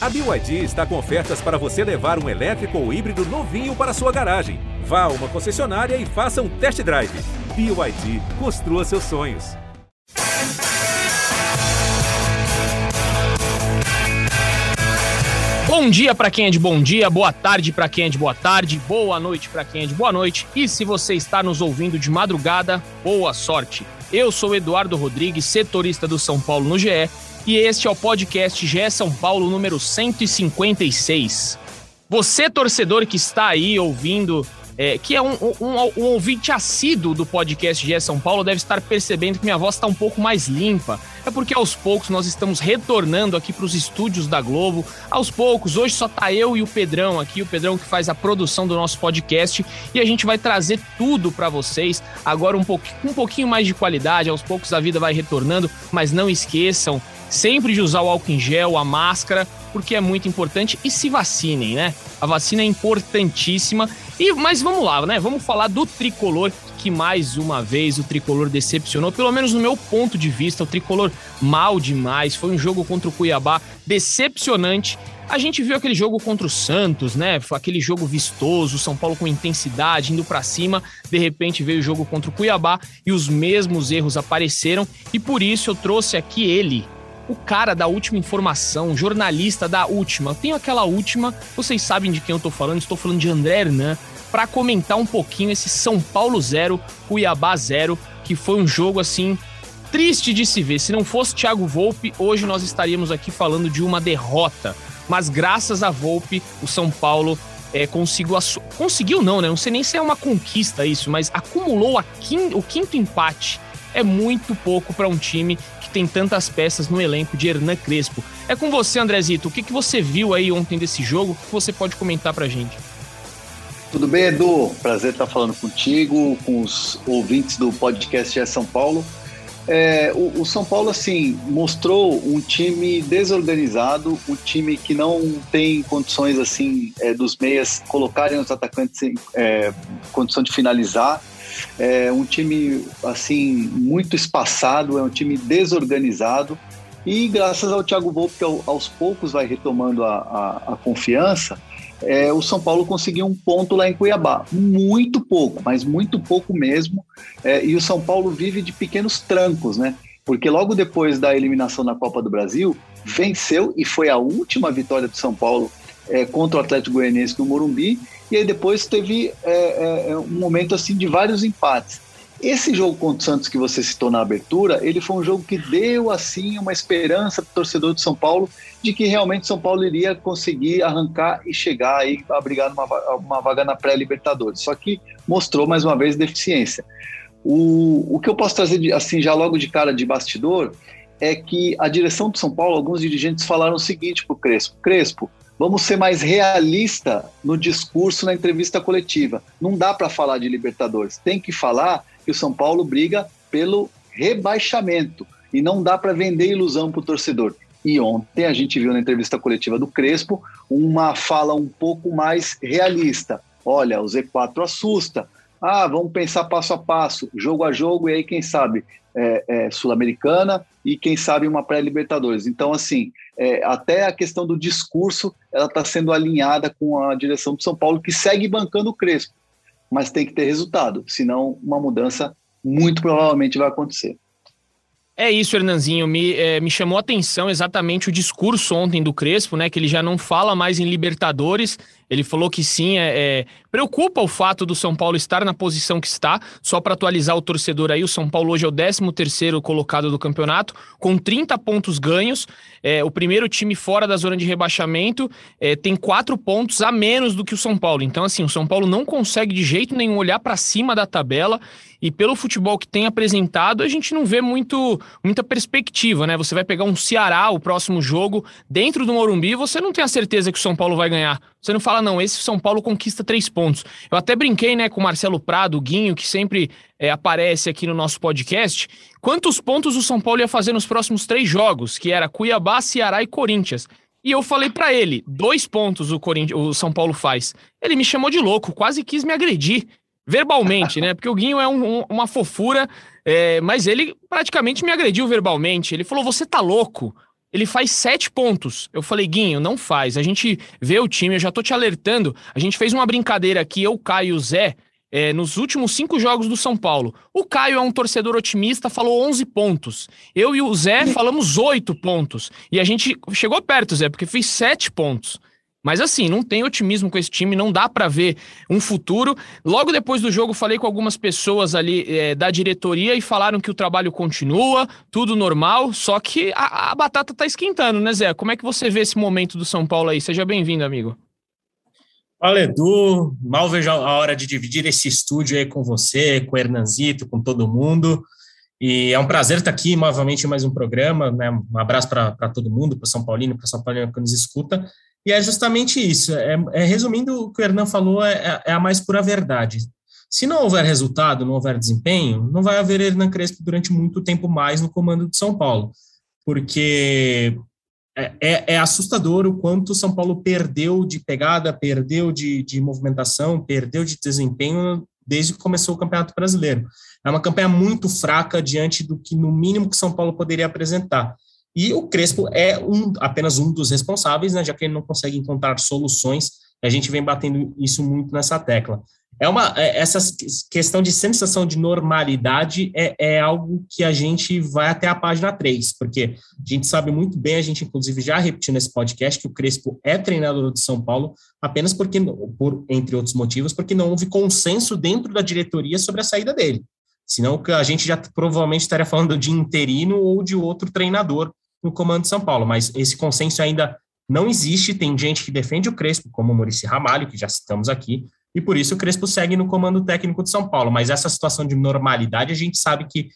A BYD está com ofertas para você levar um elétrico ou híbrido novinho para sua garagem. Vá a uma concessionária e faça um test drive. BYD, construa seus sonhos. Bom dia para quem é de bom dia, boa tarde para quem é de boa tarde, boa noite para quem é de boa noite. E se você está nos ouvindo de madrugada, boa sorte. Eu sou Eduardo Rodrigues, setorista do São Paulo no GE, e este é o podcast GE São Paulo número 156. Você, torcedor que está aí ouvindo é, que é um, um, um, ouvinte assíduo do podcast GE São Paulo, deve estar percebendo que minha voz está um pouco mais limpa. É porque aos poucos nós estamos retornando aqui para os estúdios da Globo. Aos poucos, hoje só tá eu e o Pedrão aqui, o Pedrão que faz a produção do nosso podcast, e a gente vai trazer tudo para vocês. Agora um, um pouquinho mais de qualidade, aos poucos a vida vai retornando, mas não esqueçam sempre de usar o álcool em gel, a máscara, porque é muito importante e se vacinem, né? A vacina é importantíssima. E mas vamos lá, né? Vamos falar do tricolor que mais uma vez o tricolor decepcionou, pelo menos no meu ponto de vista, o tricolor mal demais. Foi um jogo contra o Cuiabá decepcionante. A gente viu aquele jogo contra o Santos, né? Aquele jogo vistoso, São Paulo com intensidade, indo para cima. De repente veio o jogo contra o Cuiabá e os mesmos erros apareceram. E por isso eu trouxe aqui ele, o cara da última informação, jornalista da última. Eu tenho aquela última, vocês sabem de quem eu tô falando, estou falando de André Hernan, para comentar um pouquinho esse São Paulo 0, Cuiabá 0, que foi um jogo assim triste de se ver. Se não fosse Thiago Volpe, hoje nós estaríamos aqui falando de uma derrota. Mas graças a Volpe, o São Paulo é, conseguiu. Conseguiu, não, né? Não sei nem se é uma conquista isso, mas acumulou quin... o quinto empate. É muito pouco para um time que tem tantas peças no elenco de Hernan Crespo. É com você, Andrezito. O que, que você viu aí ontem desse jogo? O que você pode comentar pra gente? Tudo bem, Edu? Prazer estar falando contigo, com os ouvintes do podcast é São Paulo. É, o, o, São Paulo, assim, mostrou um time desorganizado, um time que não tem condições, assim, é, dos meias colocarem os atacantes em é, condição de finalizar. É um time assim muito espaçado, é um time desorganizado e graças ao Thiago Volpe que aos poucos vai retomando a, a, a confiança, é, o São Paulo conseguiu um ponto lá em Cuiabá. Muito pouco, mas muito pouco mesmo. É, e o São Paulo vive de pequenos trancos, né? Porque logo depois da eliminação na Copa do Brasil, venceu e foi a última vitória do São Paulo é, contra o Atlético Goianiense no Morumbi e aí depois teve é, é, é, um momento assim de vários empates. Esse jogo contra o Santos que você citou na abertura, ele foi um jogo que deu assim uma esperança para o torcedor de São Paulo de que realmente São Paulo iria conseguir arrancar e chegar aí a brigar numa uma vaga na pré-Libertadores. Só que mostrou mais uma vez deficiência. O, o que eu posso trazer de, assim já logo de cara de bastidor é que a direção do São Paulo, alguns dirigentes falaram o seguinte para o Crespo: Crespo, Vamos ser mais realista no discurso na entrevista coletiva. Não dá para falar de Libertadores. Tem que falar que o São Paulo briga pelo rebaixamento e não dá para vender ilusão para o torcedor. E ontem a gente viu na entrevista coletiva do Crespo uma fala um pouco mais realista. Olha, o Z4 assusta. Ah, vamos pensar passo a passo, jogo a jogo, e aí, quem sabe, é, é, Sul-Americana e quem sabe uma pré-Libertadores. Então, assim, é, até a questão do discurso ela está sendo alinhada com a direção do São Paulo, que segue bancando o Crespo, mas tem que ter resultado, senão uma mudança muito provavelmente vai acontecer. É isso, Hernanzinho. Me, é, me chamou a atenção exatamente o discurso ontem do Crespo, né? Que ele já não fala mais em Libertadores. Ele falou que sim, é, é preocupa o fato do São Paulo estar na posição que está. Só para atualizar o torcedor aí, o São Paulo hoje é o 13 terceiro colocado do campeonato, com 30 pontos ganhos. É, o primeiro time fora da zona de rebaixamento é, tem quatro pontos a menos do que o São Paulo. Então, assim, o São Paulo não consegue de jeito nenhum olhar para cima da tabela e pelo futebol que tem apresentado, a gente não vê muito, muita perspectiva, né? Você vai pegar um Ceará, o próximo jogo, dentro do Morumbi, você não tem a certeza que o São Paulo vai ganhar. Você não fala, não, esse São Paulo conquista três pontos. Eu até brinquei, né, com o Marcelo Prado, o Guinho, que sempre é, aparece aqui no nosso podcast. Quantos pontos o São Paulo ia fazer nos próximos três jogos, que era Cuiabá, Ceará e Corinthians? E eu falei para ele, dois pontos o, o São Paulo faz. Ele me chamou de louco, quase quis me agredir verbalmente, né? Porque o Guinho é um, um, uma fofura, é, mas ele praticamente me agrediu verbalmente. Ele falou: Você tá louco? Ele faz sete pontos. Eu falei, Guinho, não faz. A gente vê o time, eu já tô te alertando. A gente fez uma brincadeira aqui, eu, Caio e o Zé, é, nos últimos cinco jogos do São Paulo. O Caio é um torcedor otimista, falou 11 pontos. Eu e o Zé falamos 8 pontos. E a gente chegou perto, Zé, porque fez 7 pontos. Mas assim, não tem otimismo com esse time, não dá para ver um futuro. Logo depois do jogo, falei com algumas pessoas ali é, da diretoria e falaram que o trabalho continua, tudo normal, só que a, a batata tá esquentando, né, Zé? Como é que você vê esse momento do São Paulo aí? Seja bem-vindo, amigo. Fala, Edu. Mal vejo a hora de dividir esse estúdio aí com você, com o Hernanzito, com todo mundo. E é um prazer estar aqui novamente em mais um programa. Né? Um abraço para todo mundo, para São Paulino, para São Paulino que nos escuta. E é justamente isso. É, é resumindo o que o Hernan falou, é, é, a mais pura verdade. Se não houver resultado, não houver desempenho, não vai haver Hernan Crespo durante muito tempo mais no comando de São Paulo. Porque é, é, é, assustador o quanto São Paulo perdeu de pegada, perdeu de, de movimentação, perdeu de desempenho desde que começou o Campeonato Brasileiro. É uma campanha muito fraca diante do que, no mínimo, que São Paulo poderia apresentar. E o Crespo é um, apenas um dos responsáveis, né, já que ele não consegue encontrar soluções. A gente vem batendo isso muito nessa tecla. É uma é, essa questão de sensação de normalidade é, é algo que a gente vai até a página 3, porque a gente sabe muito bem, a gente inclusive já repetiu nesse podcast que o Crespo é treinador de São Paulo apenas porque por entre outros motivos, porque não houve consenso dentro da diretoria sobre a saída dele. Senão a gente já provavelmente estaria falando de interino ou de outro treinador no comando de São Paulo, mas esse consenso ainda não existe. Tem gente que defende o Crespo, como o Maurício Ramalho, que já citamos aqui, e por isso o Crespo segue no comando técnico de São Paulo. Mas essa situação de normalidade a gente sabe que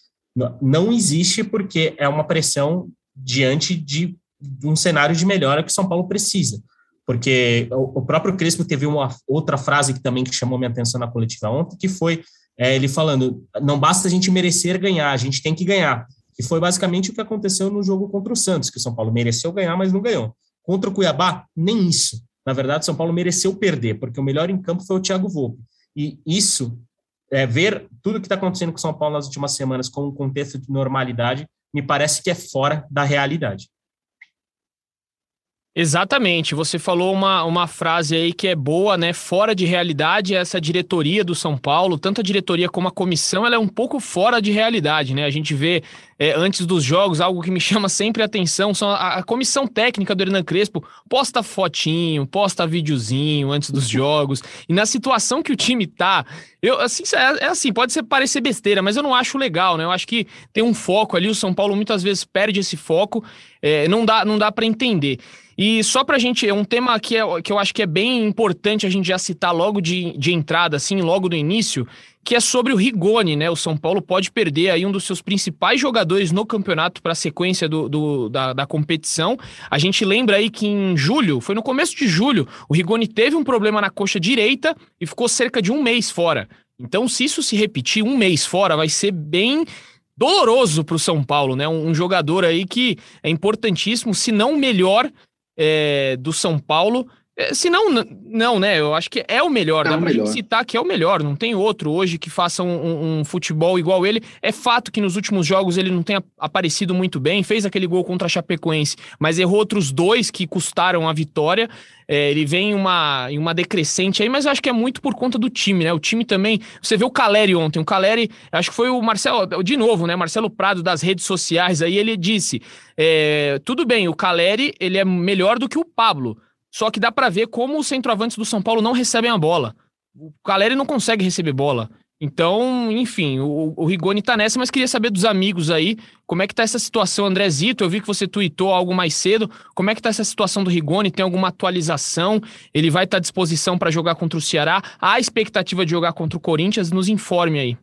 não existe porque é uma pressão diante de, um cenário de melhora que o São Paulo precisa. Porque o próprio Crespo teve uma outra frase que também chamou minha atenção na coletiva ontem, que foi é, ele falando: não basta a gente merecer ganhar, a gente tem que ganhar que foi basicamente o que aconteceu no jogo contra o Santos, que o São Paulo mereceu ganhar, mas não ganhou. Contra o Cuiabá, nem isso. Na verdade, o São Paulo mereceu perder, porque o melhor em campo foi o Thiago Volpe. E isso, é, ver tudo que está acontecendo com o São Paulo nas últimas semanas com um contexto de normalidade, me parece que é fora da realidade. Exatamente, você falou uma, uma frase aí que é boa, né? Fora de realidade, essa diretoria do São Paulo, tanto a diretoria como a comissão, ela é um pouco fora de realidade, né? A gente vê é, antes dos jogos, algo que me chama sempre a atenção, são a, a, comissão técnica do Hernan Crespo posta fotinho, posta videozinho antes dos jogos, e na situação que o time tá, eu, assim, é, é assim, pode ser, parecer besteira, mas eu não acho legal, né? Eu acho que tem um foco ali, o São Paulo muitas vezes perde esse foco, é, não dá, não dá para entender. E só pra gente, um tema que, é, que eu acho que é bem importante a gente já citar logo de, de entrada, assim, logo do início, que é sobre o Rigoni, né? O São Paulo pode perder aí um dos seus principais jogadores no campeonato para a sequência do, do da, da, competição. A gente lembra aí que em julho, foi no começo de julho, o Rigoni teve um problema na coxa direita e ficou cerca de um mês fora. Então, se isso se repetir, um mês fora vai ser bem doloroso para o São Paulo, né? Um, um jogador aí que é importantíssimo, se não melhor é, do São Paulo. É, se não, não, né? Eu acho que é o melhor. É dá o pra melhor. gente citar que é o melhor. Não tem outro hoje que faça um, um, futebol igual ele. É fato que nos últimos jogos ele não tenha aparecido muito bem. Fez aquele gol contra a Chapecoense, mas errou outros dois que custaram a vitória. É, ele vem em uma, em uma decrescente aí, mas eu acho que é muito por conta do time, né? O time também. Você viu o Caleri ontem. O Caleri, acho que foi o Marcelo, de novo, né? Marcelo Prado das redes sociais aí, ele disse: é, tudo bem, o Caleri ele é melhor do que o Pablo. Só que dá para ver como os centroavantes do São Paulo não recebem a bola. O Caleri não consegue receber bola. Então, enfim, o, o Rigoni tá nessa, mas queria saber dos amigos aí, como é que tá essa situação, Andrezito? Eu vi que você tweetou algo mais cedo. Como é que tá essa situação do Rigoni? Tem alguma atualização? Ele vai estar tá à disposição para jogar contra o Ceará? Há expectativa de jogar contra o Corinthians? Nos informe aí.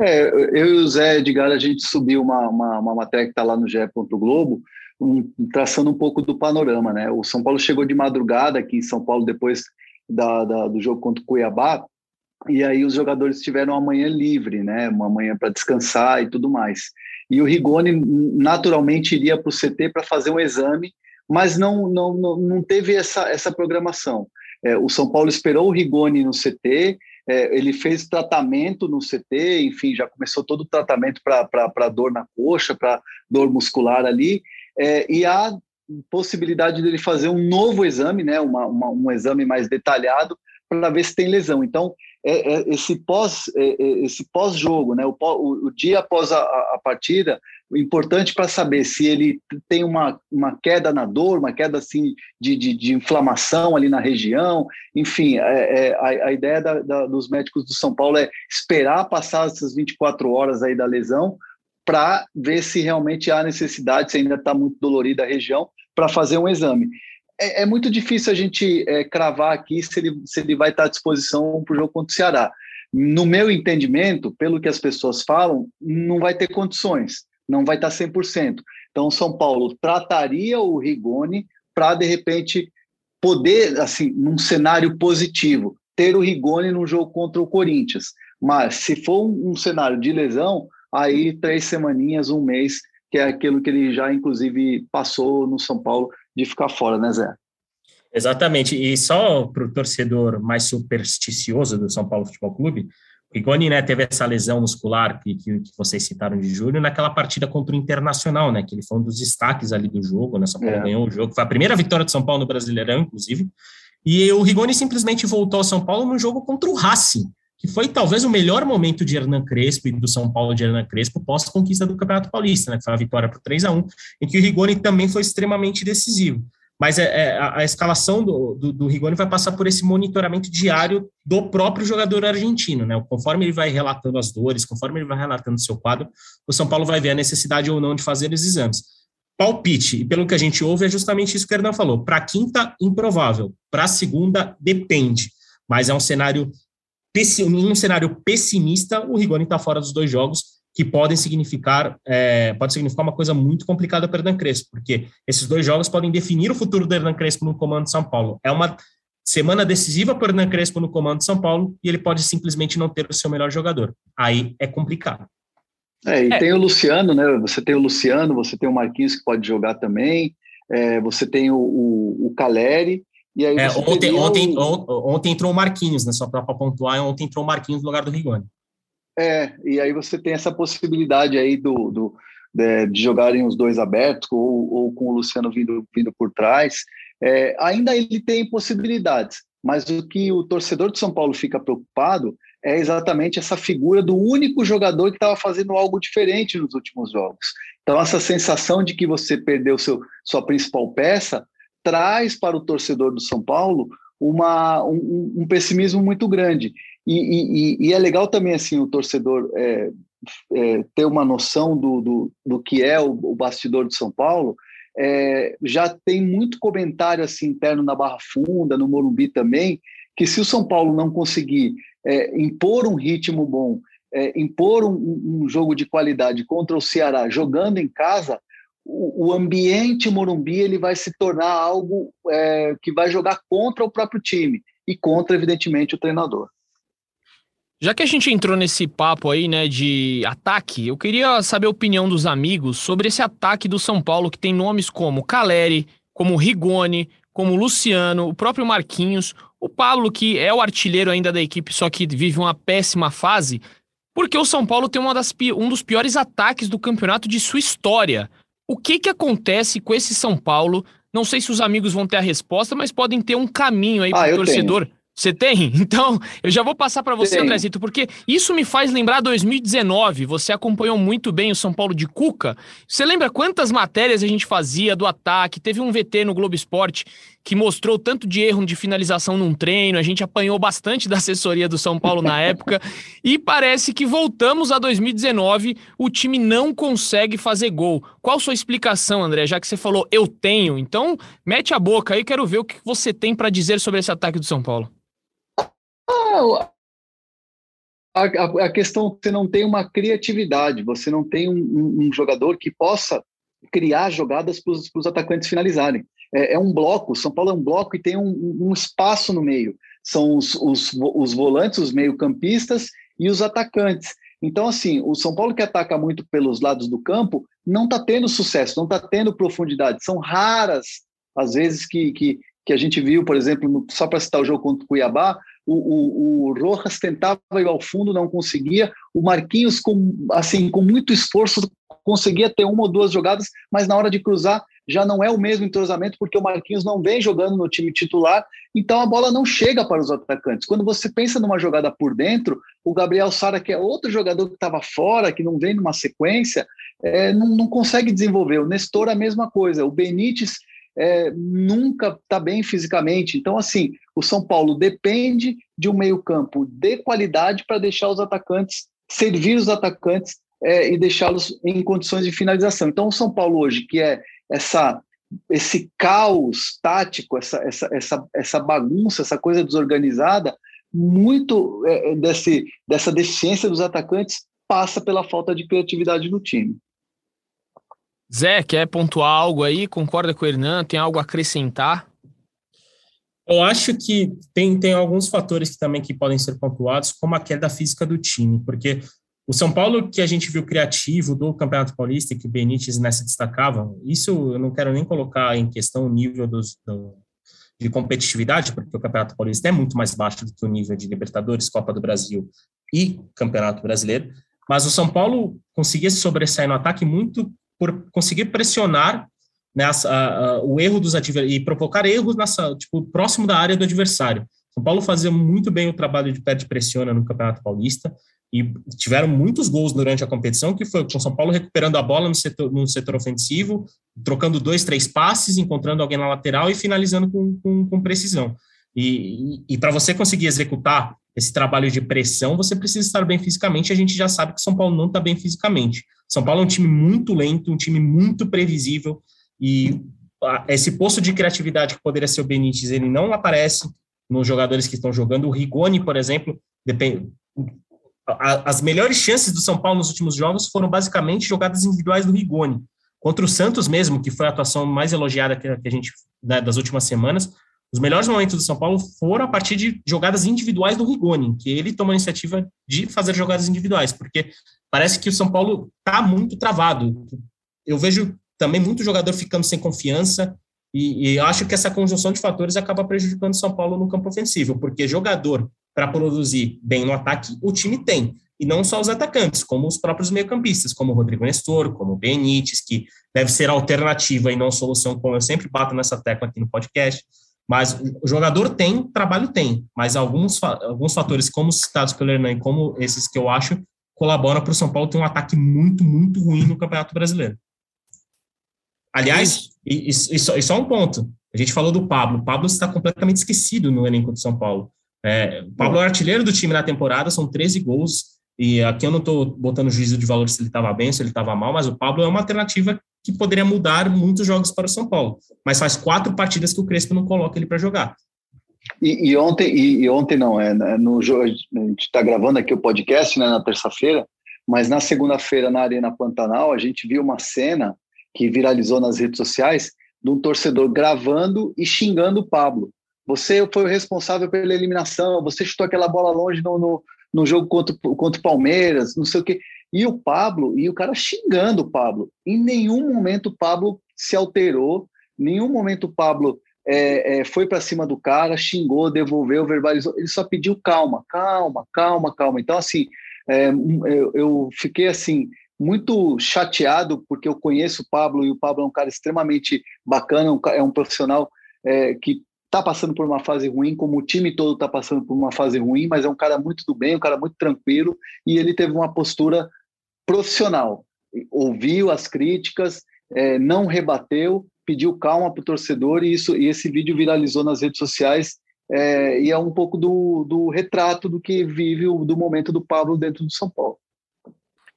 É, eu e o Zé Edgar, a gente subiu uma, uma, uma matéria que está lá no GE. Globo, um, traçando um pouco do panorama, né? O São Paulo chegou de madrugada aqui em São Paulo depois da, da, do jogo contra o Cuiabá, e aí os jogadores tiveram uma manhã livre, né? Uma manhã para descansar e tudo mais. E o Rigoni naturalmente iria para o CT para fazer um exame, mas não, não, não, teve essa, essa programação. É, o São Paulo esperou o Rigoni no CT, é, ele fez tratamento no CT, enfim, já começou todo o tratamento para dor na coxa, para dor muscular ali, é, e há possibilidade dele fazer um novo exame, né, uma, uma um exame mais detalhado, para ver se tem lesão. Então, é, é, esse pós é, é esse pós jogo, né, o, o, o dia após a, a partida, importante para saber se ele tem uma, uma queda na dor, uma queda assim de, de, de inflamação ali na região, enfim, é, é, a, a, ideia da, da, dos médicos do São Paulo é esperar passar essas 24 horas aí da lesão para ver se realmente há necessidade, se ainda está muito dolorida a região, para fazer um exame. É, é, muito difícil a gente é, cravar aqui se ele, se ele vai estar à disposição para o jogo contra o Ceará. No meu entendimento, pelo que as pessoas falam, não vai ter condições, não vai estar 100%. Então, São Paulo trataria o Rigoni para, de repente, poder, assim, num cenário positivo, ter o Rigoni no jogo contra o Corinthians. Mas, se for um, um cenário de lesão, aí três semaninhas, um mês, que é aquilo que ele já, inclusive, passou no São Paulo de ficar fora, né, Zé? Exatamente. E só para o torcedor mais supersticioso do São Paulo Futebol Clube, o Rigoni né, teve essa lesão muscular que, que, que, vocês citaram de julho naquela partida contra o Internacional, né? Que ele foi um dos destaques ali do jogo, né? São Paulo é. ganhou o jogo, foi a primeira vitória do São Paulo no Brasileirão, inclusive. E o Rigoni simplesmente voltou ao São Paulo no jogo contra o Racing que foi talvez o melhor momento de Hernan Crespo e do São Paulo de Hernan Crespo pós-conquista do Campeonato Paulista, né, que foi a vitória por 3 a 1 em que o Rigoni também foi extremamente decisivo. Mas é, é a, a, escalação do, do, do, Rigoni vai passar por esse monitoramento diário do próprio jogador argentino, né? Conforme ele vai relatando as dores, conforme ele vai relatando o seu quadro, o São Paulo vai ver a necessidade ou não de fazer os exames. Palpite, e pelo que a gente ouve, é justamente isso que o Hernan falou. Para quinta, improvável. Para segunda, depende. Mas é um cenário em um cenário pessimista, o Rigoni está fora dos dois jogos, que podem significar, é, pode significar uma coisa muito complicada para o Hernan Crespo, porque esses dois jogos podem definir o futuro do Hernan Crespo no comando de São Paulo. É uma semana decisiva para o Hernan Crespo no comando de São Paulo e ele pode simplesmente não ter o seu melhor jogador. Aí é complicado. É, e é. tem o Luciano, né? Você tem o Luciano, você tem o Marquinhos que pode jogar também, é, você tem o, o, o Caleri, e aí é, ontem, ontem, ontem entrou o Marquinhos, né? Só para pontuar, ontem entrou o Marquinhos no lugar do Rigoni. É, e aí você tem essa possibilidade aí do, do de, de, jogarem os dois abertos ou, ou, com o Luciano vindo, vindo por trás. É, ainda ele tem possibilidades, mas o que o torcedor de São Paulo fica preocupado é exatamente essa figura do único jogador que estava fazendo algo diferente nos últimos jogos. Então, essa sensação de que você perdeu seu, sua principal peça traz para o torcedor do São Paulo uma, um, um pessimismo muito grande. E, e, e, é legal também assim o torcedor é, é, ter uma noção do, do, do que é o, o bastidor de São Paulo. É, já tem muito comentário assim interno na Barra Funda, no Morumbi também, que se o São Paulo não conseguir é, impor um ritmo bom, é, impor um, um jogo de qualidade contra o Ceará jogando em casa, o, ambiente Morumbi ele vai se tornar algo é, que vai jogar contra o próprio time e contra, evidentemente, o treinador. Já que a gente entrou nesse papo aí, né, de ataque, eu queria saber a opinião dos amigos sobre esse ataque do São Paulo que tem nomes como Caleri, como Rigoni, como Luciano, o próprio Marquinhos, o Pablo, que é o artilheiro ainda da equipe, só que vive uma péssima fase, porque o São Paulo tem uma das, um dos piores ataques do campeonato de sua história. O que, que acontece com esse São Paulo? Não sei se os amigos vão ter a resposta, mas podem ter um caminho aí ah, para o torcedor. Tenho. Você tem? Então, eu já vou passar para você, Andrezito, porque isso me faz lembrar 2019. Você acompanhou muito bem o São Paulo de Cuca. Você lembra quantas matérias a gente fazia do ataque? Teve um VT no Globo Esporte que mostrou tanto de erro de finalização num treino. A gente apanhou bastante da assessoria do São Paulo na época. e parece que voltamos a 2019, o time não consegue fazer gol. Qual sua explicação, André? Já que você falou eu tenho, então mete a boca aí, quero ver o que você tem para dizer sobre esse ataque do São Paulo. Ah, a, a, a, questão você não tem uma criatividade, você não tem um, um, um jogador que possa criar jogadas para os atacantes finalizarem. É, é, um bloco, São Paulo é um bloco e tem um, um espaço no meio. São os, os, os volantes, os meio-campistas e os atacantes. Então, assim, o São Paulo que ataca muito pelos lados do campo não está tendo sucesso, não está tendo profundidade. São raras as vezes que, que, que a gente viu, por exemplo, no, só para citar o jogo contra o Cuiabá, o, o, o Rojas tentava ir ao fundo, não conseguia, o Marquinhos, com, assim, com muito esforço, conseguia ter uma ou duas jogadas, mas na hora de cruzar já não é o mesmo entrosamento, porque o Marquinhos não vem jogando no time titular, então a bola não chega para os atacantes. Quando você pensa numa jogada por dentro, o Gabriel Sara, que é outro jogador que estava fora, que não vem numa sequência, é, não, não consegue desenvolver. O Nestor, a mesma coisa. O Benítez é, nunca está bem fisicamente. Então, assim, o São Paulo depende de um meio-campo de qualidade para deixar os atacantes, servir os atacantes é, e deixá-los em condições de finalização. Então, o São Paulo hoje, que é essa esse caos tático, essa, essa, essa, essa bagunça, essa coisa desorganizada, muito é, desse, dessa deficiência dos atacantes passa pela falta de criatividade no time. Zé, quer pontuar algo aí? Concorda com o Hernan? Tem algo a acrescentar? Eu acho que tem, tem alguns fatores que também que podem ser pontuados, como a queda física do time, porque o São Paulo que a gente viu criativo do Campeonato Paulista, que o Benítez nessa destacava, isso eu não quero nem colocar em questão o nível dos, do, de competitividade, porque o Campeonato Paulista é muito mais baixo do que o nível de Libertadores, Copa do Brasil e Campeonato Brasileiro, mas o São Paulo conseguia se sobressair no ataque muito por conseguir pressionar né, a, a, o erro dos adversários e provocar erros nessa, tipo, próximo da área do adversário. São Paulo fazia muito bem o trabalho de pé de pressiona no Campeonato Paulista e tiveram muitos gols durante a competição, que foi com São Paulo recuperando a bola no setor, no setor ofensivo, trocando dois, três passes, encontrando alguém na lateral e finalizando com, com, com precisão. E, e, e para você conseguir executar esse trabalho de pressão, você precisa estar bem fisicamente. A gente já sabe que São Paulo não está bem fisicamente. São Paulo é um time muito lento, um time muito previsível, e esse posto de criatividade que poderia ser o Benítez, ele não aparece nos jogadores que estão jogando. O Rigoni, por exemplo, depende, as melhores chances do São Paulo nos últimos jogos foram basicamente jogadas individuais do Rigoni. Contra o Santos mesmo, que foi a atuação mais elogiada que a gente né, das últimas semanas, os melhores momentos do São Paulo foram a partir de jogadas individuais do Rigoni, que ele tomou a iniciativa de fazer jogadas individuais, porque parece que o São Paulo está muito travado. Eu vejo também muito jogador ficando sem confiança, e, e acho que essa conjunção de fatores acaba prejudicando o São Paulo no campo ofensivo, porque jogador para produzir bem no ataque, o time tem. E não só os atacantes, como os próprios meio-campistas, como o Rodrigo Nestor, como o Benítez, que deve ser alternativa e não solução, como eu sempre bato nessa tecla aqui no podcast. Mas o jogador tem, trabalho tem, mas alguns, alguns fatores, como citados pelo Hernan, como esses que eu acho, colaboram para o São Paulo ter um ataque muito, muito ruim no Campeonato Brasileiro. Aliás, e, e, e, só, e só um ponto: a gente falou do Pablo. O Pablo está completamente esquecido no elenco de São Paulo. É, o Pablo é artilheiro do time na temporada, são 13 gols. E aqui eu não estou botando juízo de valor se ele estava bem, se ele estava mal, mas o Pablo é uma alternativa que poderia mudar muitos jogos para o São Paulo. Mas faz quatro partidas que o Crespo não coloca ele para jogar. E, e, ontem, e, e, ontem não, é né, no a gente está gravando aqui o podcast né, na terça-feira, mas na segunda-feira na Arena Pantanal a gente viu uma cena que viralizou nas redes sociais de um torcedor gravando e xingando o Pablo. Você foi o responsável pela eliminação, você chutou aquela bola longe no, no, no jogo contra, contra o Palmeiras, não sei o quê. E o Pablo, e o cara xingando o Pablo. Em nenhum momento o Pablo se alterou, em nenhum momento o Pablo é, é, foi para cima do cara, xingou, devolveu, verbalizou. Ele só pediu calma, calma, calma, calma. Então, assim, é, eu, eu, fiquei assim muito chateado porque eu conheço o Pablo e o Pablo é um cara extremamente bacana, um, é um profissional é, que está passando por uma fase ruim, como o time todo está passando por uma fase ruim, mas é um cara muito do bem, um cara muito tranquilo, e ele teve uma postura profissional. Ouviu as críticas, é, não rebateu, pediu calma para o torcedor, e, isso, e esse vídeo viralizou nas redes sociais, é, e é um pouco do, do retrato do que vive o, do momento do Pablo dentro do São Paulo.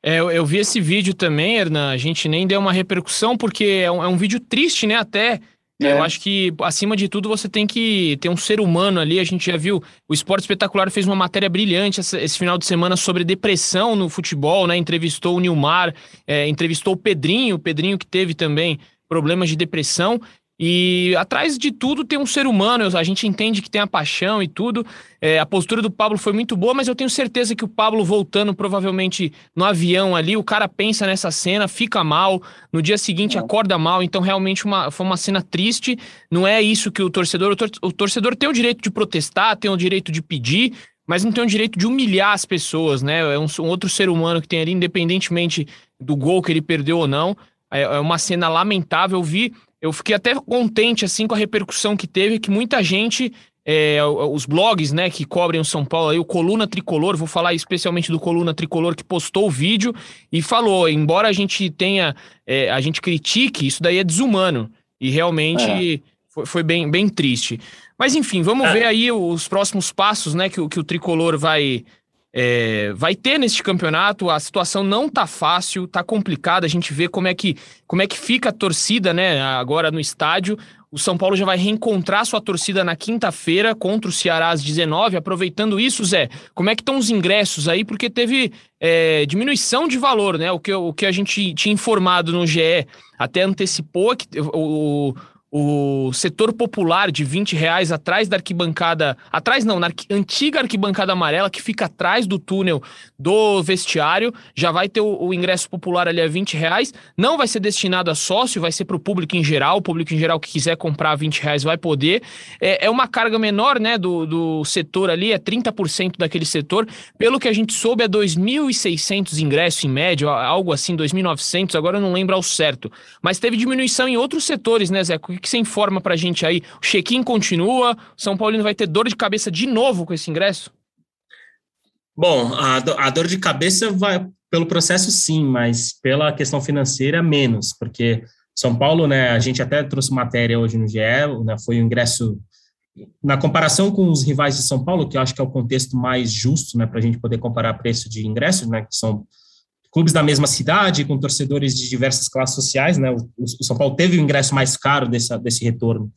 É, eu, eu, vi esse vídeo também, Hernan. A gente nem deu uma repercussão, porque é um, é um vídeo triste, né? Até é. Eu acho que, acima de tudo, você tem que ter um ser humano ali. A gente já viu, o Esporte Espetacular fez uma matéria brilhante esse, final de semana sobre depressão no futebol, né? Entrevistou o Nilmar, é, entrevistou o Pedrinho, o Pedrinho que teve também problemas de depressão. E atrás de tudo tem um ser humano, a gente entende que tem a paixão e tudo. É, a postura do Pablo foi muito boa, mas eu tenho certeza que o Pablo voltando provavelmente no avião ali, o cara pensa nessa cena, fica mal, no dia seguinte acorda mal, então realmente uma, foi uma cena triste. Não é isso que o torcedor. O, tor o torcedor tem o direito de protestar, tem o direito de pedir, mas não tem o direito de humilhar as pessoas, né? É um, um outro ser humano que tem ali, independentemente do gol que ele perdeu ou não. É, é uma cena lamentável. Eu vi eu fiquei até contente assim com a repercussão que teve, que muita gente, é, os blogs, né, que cobrem o São Paulo aí, o Coluna Tricolor, vou falar especialmente do Coluna Tricolor que postou o vídeo e falou, embora a gente tenha, é, a gente critique, isso daí é desumano e realmente é. foi, foi, bem, bem triste. Mas enfim, vamos é. ver aí os próximos passos, né, que, que o Tricolor vai é, vai ter neste campeonato. A situação não tá fácil, tá complicada. A gente vê como é que, como é que fica a torcida, né? Agora no estádio. O São Paulo já vai reencontrar sua torcida na quinta-feira contra o Ceará às 19. Aproveitando isso, Zé, como é que estão os ingressos aí? Porque teve é, diminuição de valor, né? O que, o que a gente tinha informado no GE até antecipou que o, o setor popular de 20 reais atrás da arquibancada. Atrás não, na antiga arquibancada amarela, que fica atrás do túnel do vestiário. Já vai ter o, o, ingresso popular ali a 20 reais. Não vai ser destinado a sócio, vai ser para o público em geral. O público em geral que quiser comprar 20 reais vai poder. É, é uma carga menor né, do, do setor ali, é 30% daquele setor. Pelo que a gente soube, é 2.600 ingressos em média, algo assim, 2.900. Agora eu não lembro ao certo. Mas teve diminuição em outros setores, né, Zé? Que você informa pra gente aí? O check-in continua? O São Paulino vai ter dor de cabeça de novo com esse ingresso? Bom, a, a dor de cabeça vai pelo processo sim, mas pela questão financeira menos, porque São Paulo, né, a gente até trouxe matéria hoje no GE, né, foi o ingresso na comparação com os rivais de São Paulo, que eu acho que é o contexto mais justo, né, para a gente poder comparar preço de ingresso, né, que são clubes da mesma cidade, com torcedores de diversas classes sociais, né? O, o, São Paulo teve o ingresso mais caro dessa, desse retorno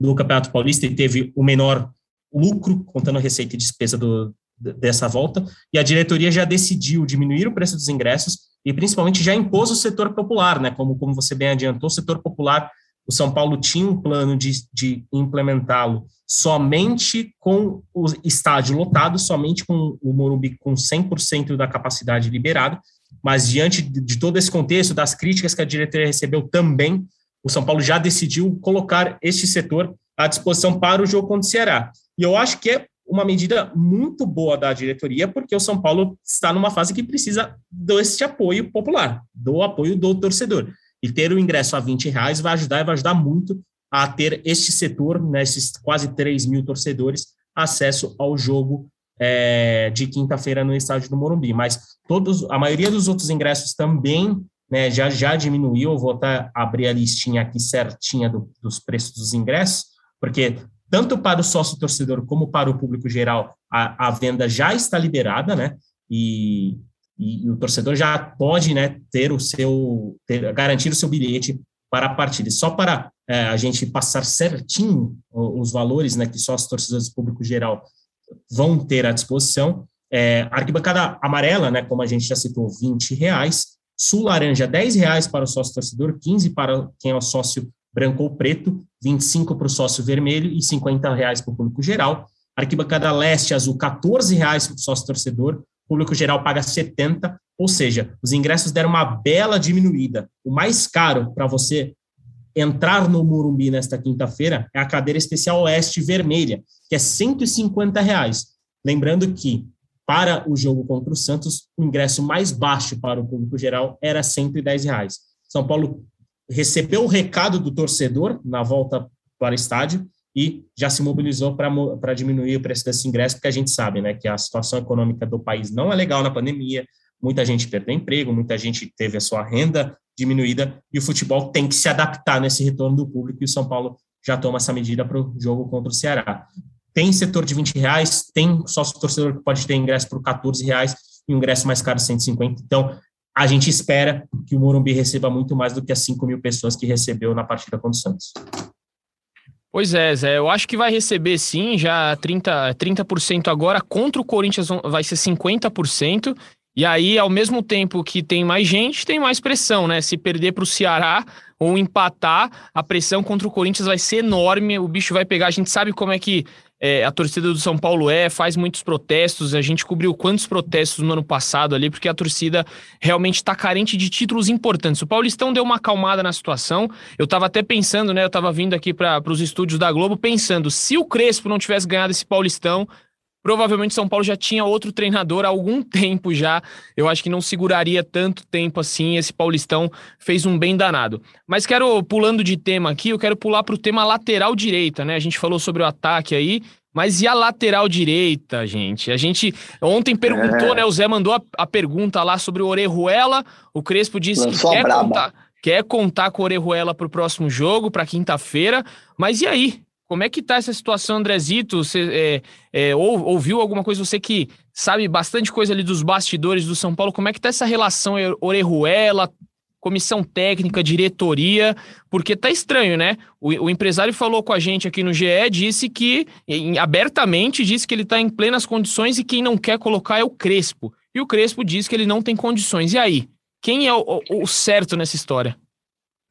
do Campeonato Paulista e teve o menor lucro, contando a receita e despesa do, dessa volta, e a diretoria já decidiu diminuir o preço dos ingressos e principalmente já impôs o setor popular, né? Como, como você bem adiantou, o setor popular, o São Paulo tinha um plano de, de implementá-lo somente com o estádio lotado, somente com o Morumbi com 100% da capacidade liberada, mas diante de todo esse contexto, das críticas que a diretoria recebeu também, o São Paulo já decidiu colocar este setor à disposição para o jogo contra o Ceará. E eu acho que é uma medida muito boa da diretoria, porque o São Paulo está numa fase que precisa desse apoio popular, do apoio do torcedor. E ter o ingresso a 20 reais vai ajudar e vai ajudar muito a ter este setor, né, esses quase 3 mil torcedores, acesso ao jogo é, de quinta-feira no estádio do Morumbi. Mas todos, a maioria dos outros ingressos também né, já, já diminuiu. Vou até abrir a listinha aqui certinha do, dos preços dos ingressos, porque tanto para o sócio torcedor como para o público geral, a, a venda já está liberada, né? E, e, e o torcedor já pode né, ter o seu, ter, garantir o seu bilhete para a partida. Só para é, a gente passar certinho os valores né, que sócios torcedores público geral vão ter à disposição. É, arquibancada amarela, né, como a gente já citou, 20 reais. Sul laranja, 10 reais para o sócio torcedor, 15 para quem é o sócio branco ou preto, 25 para o sócio vermelho e 50 reais para o público geral. Arquibancada leste azul, 14 reais para o sócio torcedor, público geral paga 70, ou seja, os ingressos deram uma bela diminuída. O mais caro para você entrar no Morumbi nesta quinta-feira é a cadeira especial Oeste Vermelha, que é 150 reais. Lembrando que para o jogo contra o Santos, o ingresso mais baixo para o público geral era 110 reais. São Paulo recebeu o recado do torcedor na volta para o estádio e já se mobilizou para diminuir o preço desse ingresso, porque a gente sabe né, que a situação econômica do país não é legal na pandemia, muita gente perdeu emprego, muita gente teve a sua renda diminuída e o futebol tem que se adaptar nesse retorno do público e o São Paulo já toma essa medida para o jogo contra o Ceará. Tem setor de 20 reais, tem sócio torcedor que pode ter ingresso por 14 reais e um ingresso mais caro 150. Então, a gente espera que o Morumbi receba muito mais do que as 5 mil pessoas que recebeu na partida contra o Santos. Pois é, Zé, eu acho que vai receber sim, já 30%, 30 agora, contra o Corinthians vai ser 50%, E aí, ao mesmo tempo que tem mais gente, tem mais pressão, né? Se perder para o Ceará ou empatar, a pressão contra o Corinthians vai ser enorme, o bicho vai pegar. A gente sabe como é que é, a torcida do São Paulo é, faz muitos protestos. A gente cobriu quantos protestos no ano passado ali, porque a torcida realmente está carente de títulos importantes. O Paulistão deu uma acalmada na situação. Eu estava até pensando, né? Eu estava vindo aqui para os estúdios da Globo pensando: se o Crespo não tivesse ganhado esse Paulistão, Provavelmente São Paulo já tinha outro treinador há algum tempo já. Eu acho que não seguraria tanto tempo assim. Esse Paulistão fez um bem danado. Mas quero, pulando de tema aqui, eu quero pular para o tema lateral direita, né? A gente falou sobre o ataque aí, mas e a lateral direita, gente? A gente ontem perguntou, é. né? O Zé mandou a, a, pergunta lá sobre o Orejuela. O Crespo disse Lançou que quer contar, quer contar com o Orejuela para o próximo jogo, para quinta-feira. Mas e aí? Como é que tá essa situação, Andrezito? Você é, é, ou, ouviu alguma coisa, você que sabe bastante coisa ali dos bastidores do São Paulo, como é que tá essa relação Orejuela, comissão técnica, diretoria? Porque tá estranho, né? O, o, empresário falou com a gente aqui no GE, disse que, em, abertamente, disse que ele tá em plenas condições e quem não quer colocar é o Crespo. E o Crespo diz que ele não tem condições. E aí? Quem é o, o, o certo nessa história?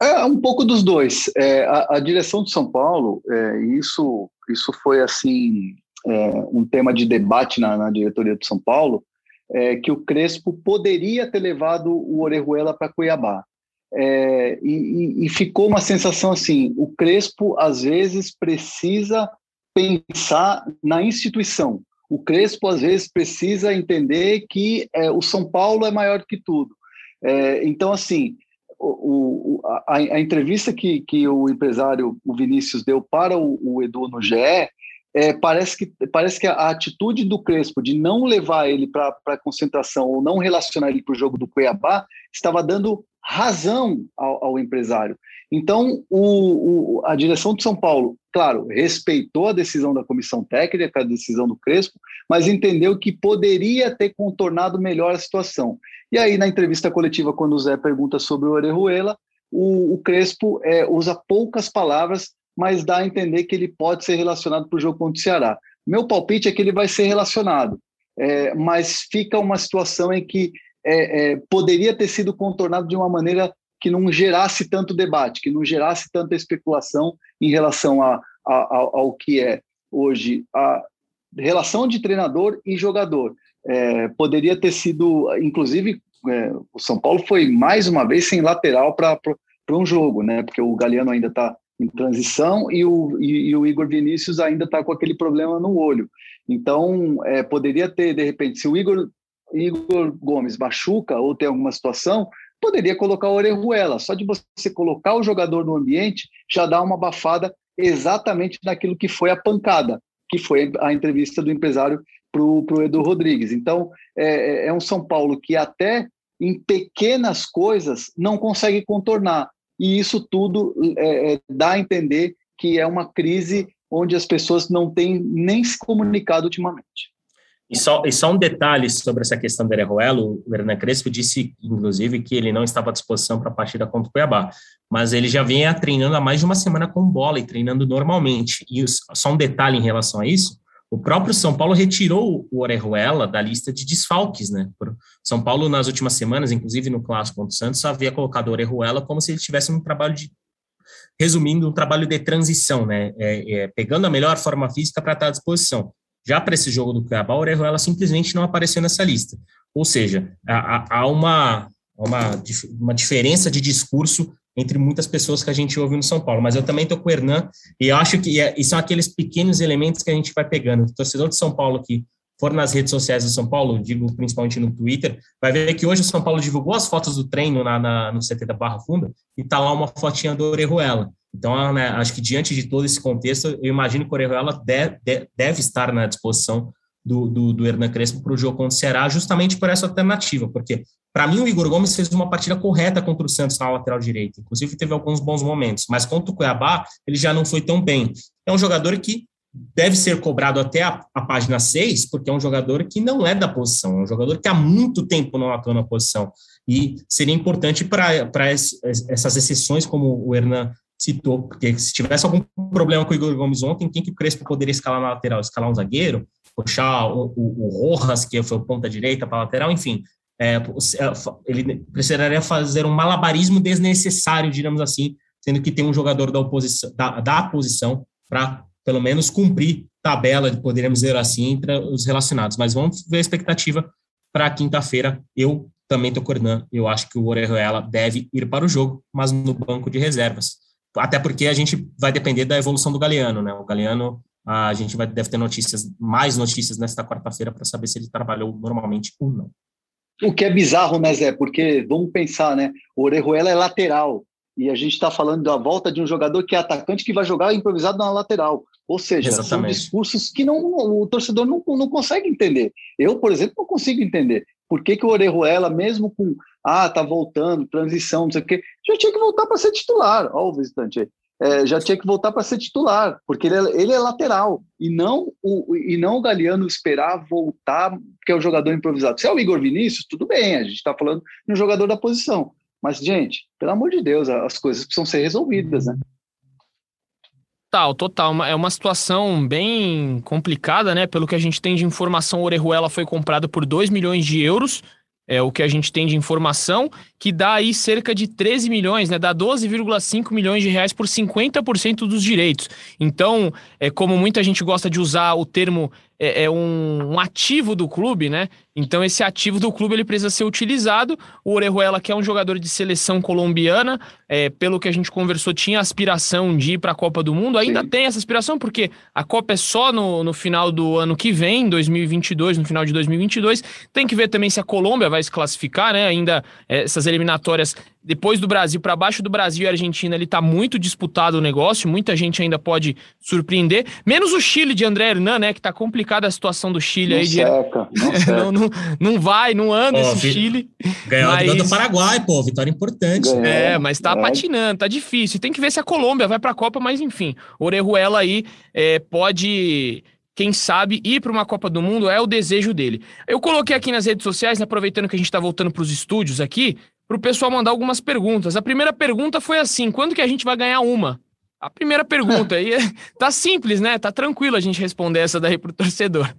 É um pouco dos dois. É, a, a, direção de São Paulo, é, isso, isso foi assim é, um tema de debate na, na, diretoria de São Paulo, é, que o Crespo poderia ter levado o Orejuela para Cuiabá. É, e, e, ficou uma sensação assim: o Crespo às vezes precisa pensar na instituição. O Crespo às vezes precisa entender que é, o São Paulo é maior que tudo. então, assim, o, a, a, entrevista que, que o empresário, o Vinícius, deu para o, o Edu no GE, é, parece, que, parece que a atitude do Crespo de não levar ele para a concentração ou não relacionar ele para o jogo do Cuiabá estava dando razão ao, ao empresário. Então, o, o, a direção de São Paulo, claro, respeitou a decisão da comissão técnica, a decisão do Crespo, mas entendeu que poderia ter contornado melhor a situação. E aí, na entrevista coletiva, quando o Zé pergunta sobre o Orejuela, o, o Crespo é, usa poucas palavras, mas dá a entender que ele pode ser relacionado para o jogo contra o Ceará. Meu palpite é que ele vai ser relacionado, é, mas fica uma situação em que é, é, poderia ter sido contornado de uma maneira que não gerasse tanto debate, que não gerasse tanta especulação em relação a, a, ao, ao que é hoje a relação de treinador e jogador. É, poderia ter sido, inclusive, é, o São Paulo foi mais uma vez sem lateral para um jogo, né? Porque o Galeano ainda está em transição e o, e, e, o Igor Vinícius ainda está com aquele problema no olho. Então, é, poderia ter, de repente, se o Igor, Igor Gomes machuca ou tem alguma situação, poderia colocar o Orejuela. Só de você colocar o jogador no ambiente já dá uma abafada exatamente naquilo que foi a pancada, que foi a entrevista do empresário para o Edu Rodrigues. Então, é, é, é um São Paulo que até em pequenas coisas não consegue contornar. E isso tudo é, é, dá a entender que é uma crise onde as pessoas não têm nem se comunicado ultimamente. E só, e só um detalhe sobre essa questão do Erejuelo, o Hernan Crespo disse, inclusive, que ele não estava à disposição para a partida contra o Cuiabá, mas ele já vinha treinando há mais de uma semana com bola e treinando normalmente. E só um detalhe em relação a isso, o próprio São Paulo retirou o Orejuela da lista de desfalques, né? São Paulo, nas últimas semanas, inclusive no Clássico contra o Santos, havia colocado o Orejuela como se ele tivesse um trabalho de. Resumindo, um trabalho de transição, né? É, é, pegando a melhor forma física para estar à disposição. Já para esse jogo do Cuiabá, o Orejuela simplesmente não apareceu nessa lista. Ou seja, há, há uma, uma, uma diferença de discurso entre muitas pessoas que a gente ouve no São Paulo. Mas eu também estou com o Hernan, e acho que e são aqueles pequenos elementos que a gente vai pegando. O torcedor de São Paulo que for nas redes sociais do São Paulo, digo principalmente no Twitter, vai ver que hoje o São Paulo divulgou as fotos do treino na, na no CT da Barra Funda e está lá uma fotinha do Orejuela. Então, né, acho que diante de todo esse contexto, eu imagino que o Orejuela deve, deve estar na disposição do, do, do Hernan Crespo para o jogo contra o Ceará, justamente por essa alternativa, porque para mim, o Igor Gomes fez uma partida correta contra o Santos na lateral direita. Inclusive, teve alguns bons momentos, mas contra o Cuiabá, ele já não foi tão bem. É um jogador que deve ser cobrado até a, a página 6, porque é um jogador que não é da posição, é um jogador que há muito tempo não atua na posição. E seria importante para essas exceções, como o Hernan citou, porque se tivesse algum problema com o Igor Gomes ontem, quem que o Crespo poderia escalar na lateral? Escalar um zagueiro? Puxar o, o, o Rojas, que foi o ponta direita para lateral, enfim é, é ele precisaria fazer um malabarismo desnecessário, digamos assim, sendo que tem um jogador da oposição, da, da posição para pelo menos cumprir tabela, poderíamos dizer assim, entre os relacionados. Mas vamos ver a expectativa para quinta-feira. Eu também estou coordenando. Eu acho que o Orejuela deve ir para o jogo, mas no banco de reservas. Até porque a gente vai depender da evolução do Galeano, né? O Galeano, a gente vai, deve ter notícias, mais notícias nesta quarta-feira para saber se ele trabalhou normalmente ou não. O que é bizarro, né, Zé? Porque vamos pensar, né? O Orejuela é lateral. E a gente está falando da volta de um jogador que é atacante que vai jogar improvisado na lateral. Ou seja, Exatamente. são discursos que não, o torcedor não, não consegue entender. Eu, por exemplo, não consigo entender. Por que, que o Orejuela, mesmo com, ah, tá voltando, transição, não sei o quê, já tinha que voltar para ser titular. Ó, o visitante aí. É, já tinha que voltar para ser titular, porque ele é, ele é, lateral, e não, o, e não o Galeano esperar voltar, porque é o jogador improvisado. Se é o Igor Vinícius, tudo bem, a gente está falando um jogador da posição. Mas, gente, pelo amor de Deus, as coisas precisam ser resolvidas, né? Total, total. É uma situação bem complicada, né? Pelo que a gente tem de informação, o Orejuela foi comprado por 2 milhões de euros é o que a gente tem de informação, que dá aí cerca de 13 milhões, né? Dá 12,5 milhões de reais por 50% dos direitos. Então, é como muita gente gosta de usar o termo é, é um, um, ativo do clube, né? Então esse ativo do clube ele precisa ser utilizado. O Orejuela, que é um jogador de seleção colombiana, é, pelo que a gente conversou, tinha aspiração de ir para a Copa do Mundo. Ainda Sim. tem essa aspiração, porque a Copa é só no, no final do ano que vem, 2022, no final de 2022. Tem que ver também se a Colômbia vai se classificar, né? Ainda é, essas eliminatórias depois do Brasil, para baixo do Brasil e Argentina, ele está muito disputado o negócio, muita gente ainda pode surpreender, menos o Chile de André Hernan, né, que está complicada a situação do Chile não aí. Seca, de... não, seca. não, não, não, vai, não anda pô, esse vi... Chile. Ganhou mas... do Paraguai, pô, vitória importante. Ganhou, é, mas está é. patinando, tá difícil. Tem que ver se a Colômbia vai para a Copa, mas enfim, Orejuela aí é, pode quem sabe ir para uma Copa do Mundo é o desejo dele. Eu coloquei aqui nas redes sociais, aproveitando que a gente está voltando para os estúdios aqui, para o pessoal mandar algumas perguntas. A primeira pergunta foi assim: quando que a gente vai ganhar uma? A primeira pergunta. e é, tá simples, né? Tá tranquilo a gente responder essa daí pro torcedor.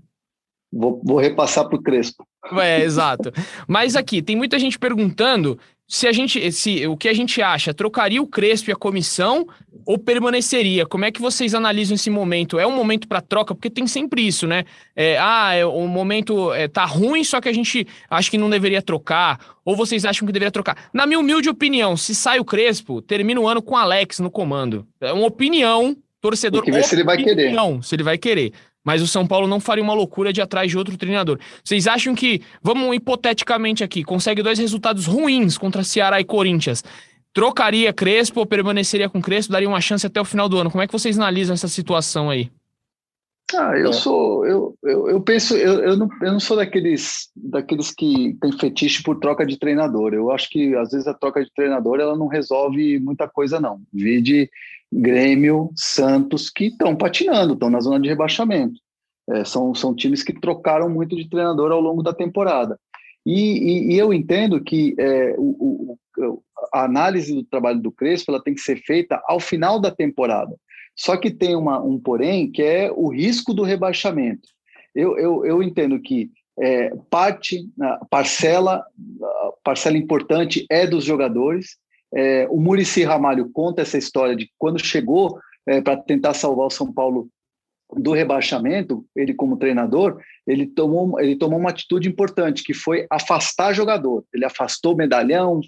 Vou, vou repassar pro Crespo. É, exato. Mas aqui, tem muita gente perguntando se a gente, se o que a gente acha, trocaria o Crespo e a comissão ou permaneceria? Como é que vocês analisam esse momento? É um momento para troca? Porque tem sempre isso, né? É, ah, é, o momento é, tá ruim, só que a gente acha que não deveria trocar. Ou vocês acham que deveria trocar? Na minha humilde opinião, se sai o Crespo, termina o ano com o Alex no comando. É uma opinião, torcedor. Tem que ver se ele vai querer. Se ele vai querer mas o São Paulo não faria uma loucura de atrás de outro treinador. Vocês acham que, vamos hipoteticamente aqui, consegue dois resultados ruins contra Ceará e Corinthians? Trocaria Crespo ou permaneceria com Crespo? Daria uma chance até o final do ano? Como é que vocês analisam essa situação aí? Ah, eu sou, eu, eu, eu penso, eu, eu, não, eu não sou daqueles, daqueles que tem fetiche por troca de treinador. Eu acho que às vezes a troca de treinador ela não resolve muita coisa não. Vide Grêmio, Santos, que estão patinando, estão na zona de rebaixamento. É, são, são times que trocaram muito de treinador ao longo da temporada. E, e, e eu entendo que é, o, o, a análise do trabalho do Crespo ela tem que ser feita ao final da temporada. Só que tem uma, um porém, que é o risco do rebaixamento. Eu, eu, eu entendo que é, parte, parcela, parcela importante é dos jogadores, é, o Murici Ramalho conta essa história de quando chegou é, para tentar salvar o São Paulo do rebaixamento, ele como treinador, ele tomou, ele tomou uma atitude importante, que foi afastar jogador. Ele afastou medalhão,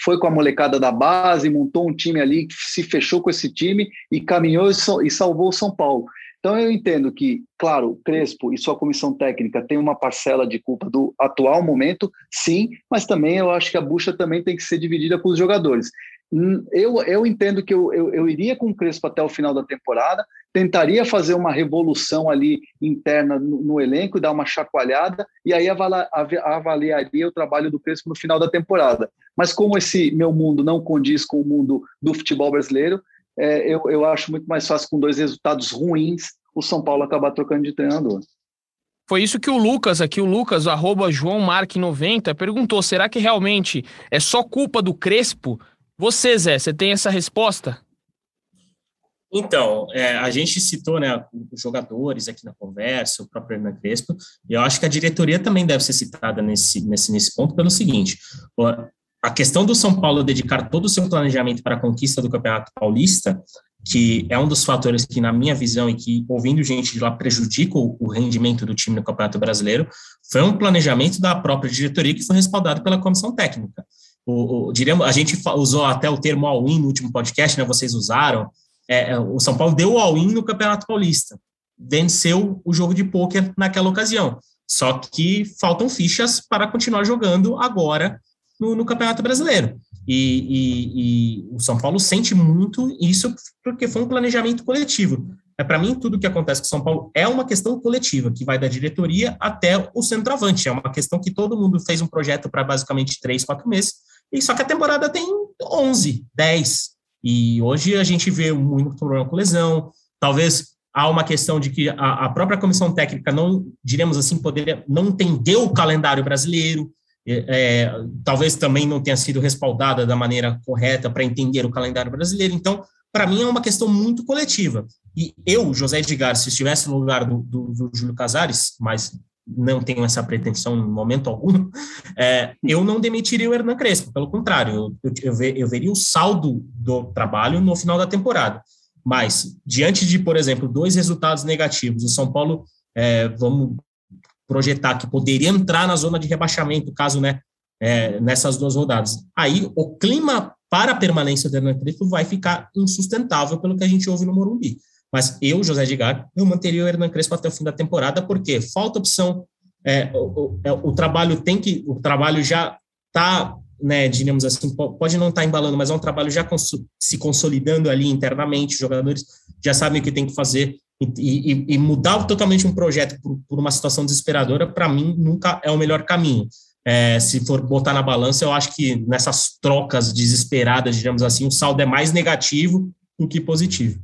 foi com a molecada da base, montou um time ali, se fechou com esse time e caminhou e salvou o São Paulo. Então eu entendo que, claro, Crespo e sua comissão técnica tem uma parcela de culpa do atual momento, sim, mas também eu acho que a bucha também tem que ser dividida com os jogadores. Hum, eu, eu entendo que eu, eu, eu iria com o Crespo até o final da temporada, tentaria fazer uma revolução ali interna no, no elenco, dar uma chacoalhada, e aí avaliaria o trabalho do Crespo no final da temporada. Mas como esse meu mundo não condiz com o mundo do futebol brasileiro, é, eu, eu acho muito mais fácil com dois resultados ruins o São Paulo acabar trocando de treinador. Foi isso que o Lucas aqui, o Lucas, arroba João Marque 90, perguntou: será que realmente é só culpa do Crespo? Você, Zé, você tem essa resposta? Então, é, a gente citou né, os jogadores aqui na conversa, o próprio Hernan Crespo, e eu acho que a diretoria também deve ser citada nesse, nesse, nesse ponto pelo seguinte: a questão do São Paulo dedicar todo o seu planejamento para a conquista do Campeonato Paulista, que é um dos fatores que, na minha visão, e que ouvindo gente de lá prejudica o, o rendimento do time no Campeonato Brasileiro, foi um planejamento da própria diretoria que foi respaldado pela comissão técnica. O, o, a gente usou até o termo all-in no último podcast, né, vocês usaram, é, é, o São Paulo deu all-in no Campeonato Paulista, venceu o jogo de pôquer naquela ocasião. Só que faltam fichas para continuar jogando agora no, no Campeonato Brasileiro. E, e, e, o São Paulo sente muito isso porque foi um planejamento coletivo. É, Para mim, tudo que acontece com o São Paulo é uma questão coletiva, que vai da diretoria até o centroavante. É uma questão que todo mundo fez um projeto para basicamente três, quatro meses, e só que a temporada tem 11, 10. E hoje a gente vê muito problema com lesão, talvez há uma questão de que a, a própria comissão técnica não, diremos assim, poderia não entender o calendário brasileiro, é, é, talvez também não tenha sido respaldada da maneira correta para entender o calendário brasileiro. Então, para mim, é uma questão muito coletiva. E eu, José Edgar, se estivesse no lugar do, do, do Júlio Casares, mas não tenho essa pretensão em momento algum, é, eu não demitiria o Hernan Crespo, pelo contrário, eu, eu, eu, veria o saldo do trabalho no final da temporada. Mas, diante de, por exemplo, dois resultados negativos, o São Paulo, é, vamos projetar que poderia entrar na zona de rebaixamento, caso né, é, nessas duas rodadas. Aí o clima para a permanência do Hernan Crespo vai ficar insustentável pelo que a gente ouve no Morumbi. Mas eu, José Edgar, eu manteria o Hernan Crespo até o fim da temporada, porque falta opção. É, o, o, é, o, trabalho tem que. O trabalho já está, né, digamos assim, pode não estar tá embalando, mas é um trabalho já cons se consolidando ali internamente. Os jogadores já sabem o que tem que fazer. E, e, e mudar totalmente um projeto por, por uma situação desesperadora, para mim, nunca é o melhor caminho. É, se for botar na balança, eu acho que nessas trocas desesperadas, digamos assim, o saldo é mais negativo do que positivo.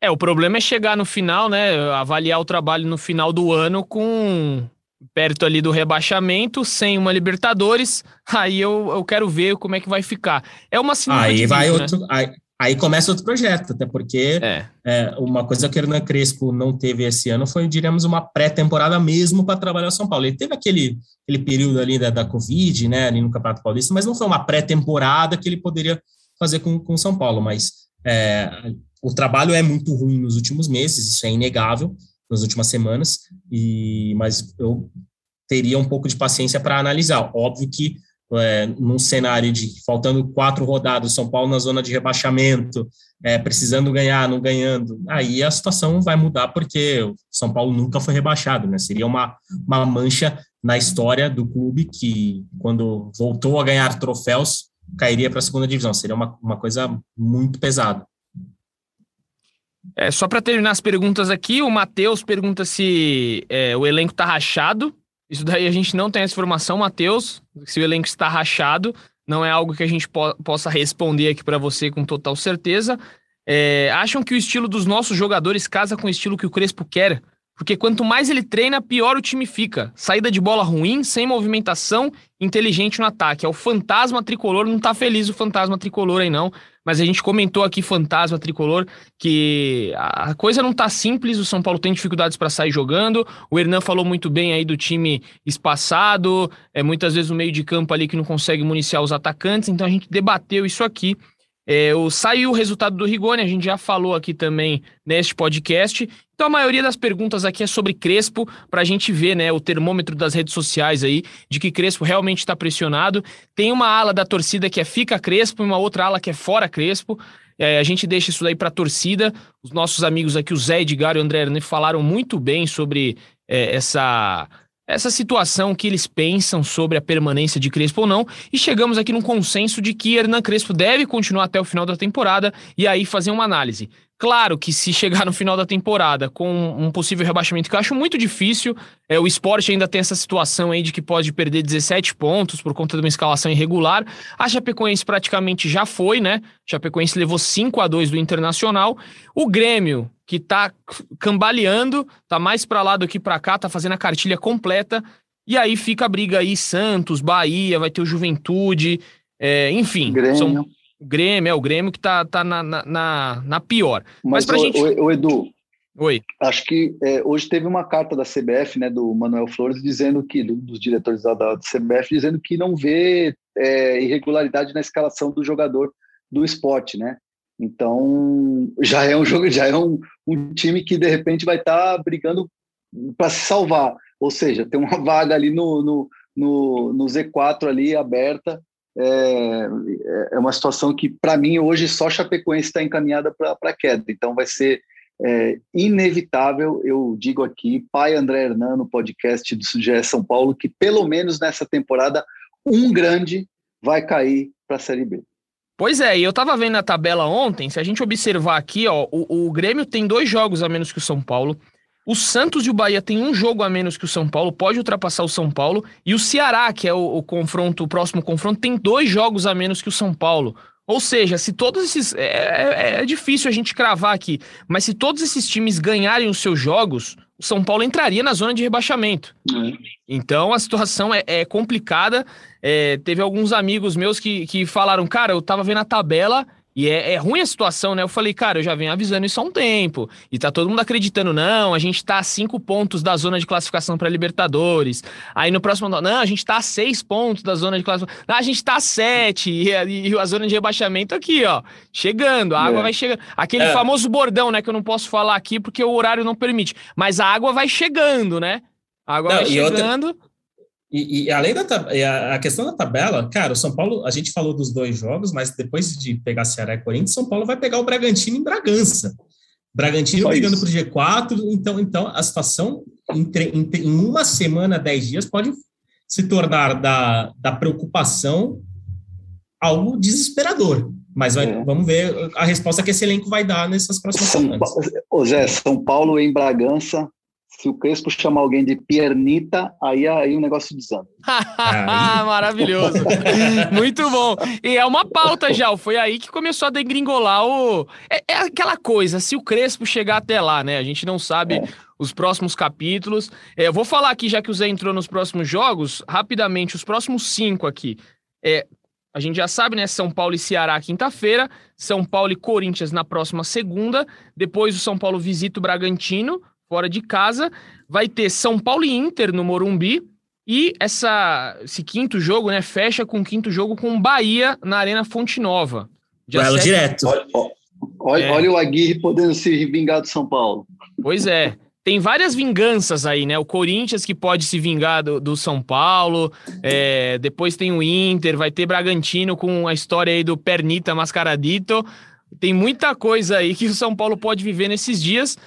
É, o problema é chegar no final, né? Avaliar o trabalho no final do ano com perto ali do rebaixamento, sem uma Libertadores. Aí eu, eu quero ver como é que vai ficar. É uma Aí vai né? outro. Aí, aí, começa outro projeto, até porque é. É, uma coisa que o Hernan Crespo não teve esse ano foi, diríamos, uma pré-temporada mesmo para trabalhar o São Paulo. Ele teve aquele, aquele período ali da, da Covid, né, ali no Campeonato Paulista, mas não foi uma pré-temporada que ele poderia fazer com o São Paulo. Mas é, o trabalho é muito ruim nos últimos meses, isso é inegável, nas últimas semanas, e mas eu teria um pouco de paciência para analisar. Óbvio que é, num cenário de faltando quatro rodadas, São Paulo na zona de rebaixamento, é, precisando ganhar, não ganhando, aí a situação vai mudar porque o São Paulo nunca foi rebaixado, né? Seria uma, uma mancha na história do clube que, quando voltou a ganhar troféus, cairia para a segunda divisão. Seria uma, uma coisa muito pesada. É, só para terminar as perguntas aqui, o Matheus pergunta se é, o elenco está rachado. Isso daí a gente não tem essa informação, Matheus. Se o elenco está rachado, não é algo que a gente po possa responder aqui para você com total certeza. É, acham que o estilo dos nossos jogadores casa com o estilo que o Crespo quer? Porque quanto mais ele treina, pior o time fica. Saída de bola ruim, sem movimentação, inteligente no ataque. É o fantasma tricolor, não tá feliz o fantasma tricolor aí não, mas a gente comentou aqui fantasma tricolor que a coisa não tá simples, o São Paulo tem dificuldades para sair jogando. O Hernan falou muito bem aí do time espaçado, é muitas vezes o meio de campo ali que não consegue municiar os atacantes, então a gente debateu isso aqui. É, o, saiu o resultado do Rigoni, a gente já falou aqui também neste podcast. Então a maioria das perguntas aqui é sobre Crespo, para a gente ver né, o termômetro das redes sociais aí, de que Crespo realmente está pressionado. Tem uma ala da torcida que é fica Crespo e uma outra ala que é fora Crespo. É, a gente deixa isso daí para a torcida. Os nossos amigos aqui, o Zé Edgar e o André Arne, falaram muito bem sobre é, essa essa situação que eles pensam sobre a permanência de Crespo ou não, e chegamos aqui num consenso de que Hernan Crespo deve continuar até o final da temporada e aí fazer uma análise. Claro que se chegar no final da temporada com um possível rebaixamento, que eu acho muito difícil, é, o esporte ainda tem essa situação aí de que pode perder 17 pontos por conta de uma escalação irregular. A Chapecoense praticamente já foi, né? A Chapecoense levou 5 a 2 do Internacional. O Grêmio, que tá cambaleando, tá mais para lá do que para cá, tá fazendo a cartilha completa. E aí fica a briga aí, Santos, Bahia, vai ter o Juventude, é, enfim. Grêmio. São O Grêmio, é o Grêmio que tá, tá na, na, na pior. Mas, Mas pra o, gente. O, o Edu, Oi. Acho que é, hoje teve uma carta da CBF, né, do Manuel Flores, dizendo que, do, dos diretores da, da, CBF, dizendo que não vê é, irregularidade na escalação do jogador do esporte, né? Então já é um jogo, já é um, um time que de repente vai estar tá brigando para se salvar, ou seja, tem uma vaga ali no, no, no, no Z4 ali aberta. É, é uma situação que, para mim, hoje só Chapecoense está encaminhada para queda. Então vai ser é, inevitável, eu digo aqui, pai André Hernan, no podcast do GE São Paulo, que pelo menos nessa temporada, um grande vai cair para a Série B. Pois é, e eu tava vendo a tabela ontem, se a gente observar aqui, ó, o, o Grêmio tem dois jogos a menos que o São Paulo, o Santos e o Bahia tem um jogo a menos que o São Paulo, pode ultrapassar o São Paulo, e o Ceará, que é o, o confronto, o próximo confronto, tem dois jogos a menos que o São Paulo. Ou seja, se todos esses. É, é, é, difícil a gente cravar aqui, mas se todos esses times ganharem os seus jogos, o São Paulo entraria na zona de rebaixamento. É. Então a situação é, é complicada. É, teve alguns amigos meus que, que falaram, cara, eu tava vendo a tabela e é, é, ruim a situação, né? Eu falei, cara, eu já venho avisando isso há um tempo. E tá todo mundo acreditando, não, a gente tá a cinco pontos da zona de classificação para Libertadores. Aí no próximo, não, a gente tá a seis pontos da zona de classificação. Não, a gente tá a sete. E, e, a zona de rebaixamento aqui, ó. Chegando, a água é. vai chegando. Aquele é. famoso bordão, né? Que eu não posso falar aqui porque o horário não permite. Mas a água vai chegando, né? A água não, vai chegando. Outra... E, e, além da a questão da tabela, cara, o São Paulo, a gente falou dos dois jogos, mas depois de pegar Ceará e Corinthians, São Paulo vai pegar o Bragantino em Bragança. Bragantino Só brigando para o G4, então, então a situação entre, em uma semana, dez dias, pode se tornar da, da preocupação algo desesperador. Mas vai, é. vamos ver a resposta que esse elenco vai dar nessas próximas São semanas. Ô Zé, São Paulo em Bragança se o Crespo chamar alguém de piernita, aí, aí o negócio desanda. Maravilhoso. Muito bom. E é uma pauta já. Foi aí que começou a degringolar o. É, é, aquela coisa, se o Crespo chegar até lá, né? A gente não sabe é. os próximos capítulos. É, eu vou falar aqui, já que o Zé entrou nos próximos jogos, rapidamente, os próximos cinco aqui. É, a gente já sabe, né? São Paulo e Ceará quinta-feira, São Paulo e Corinthians na próxima segunda. Depois o São Paulo visita o Bragantino fora de casa. Vai ter São Paulo e Inter no Morumbi. E essa, esse quinto jogo, né, fecha com o quinto jogo com Bahia na Arena Fonte Nova. Duelo direto. Olha, olha, é. olha o Aguirre podendo se vingar do São Paulo. Pois é. Tem várias vinganças aí, né? O Corinthians que pode se vingar do, do São Paulo, é, depois tem o Inter, vai ter Bragantino com a história aí do Pernita Mascaradito. Tem muita coisa aí que o São Paulo pode viver nesses dias.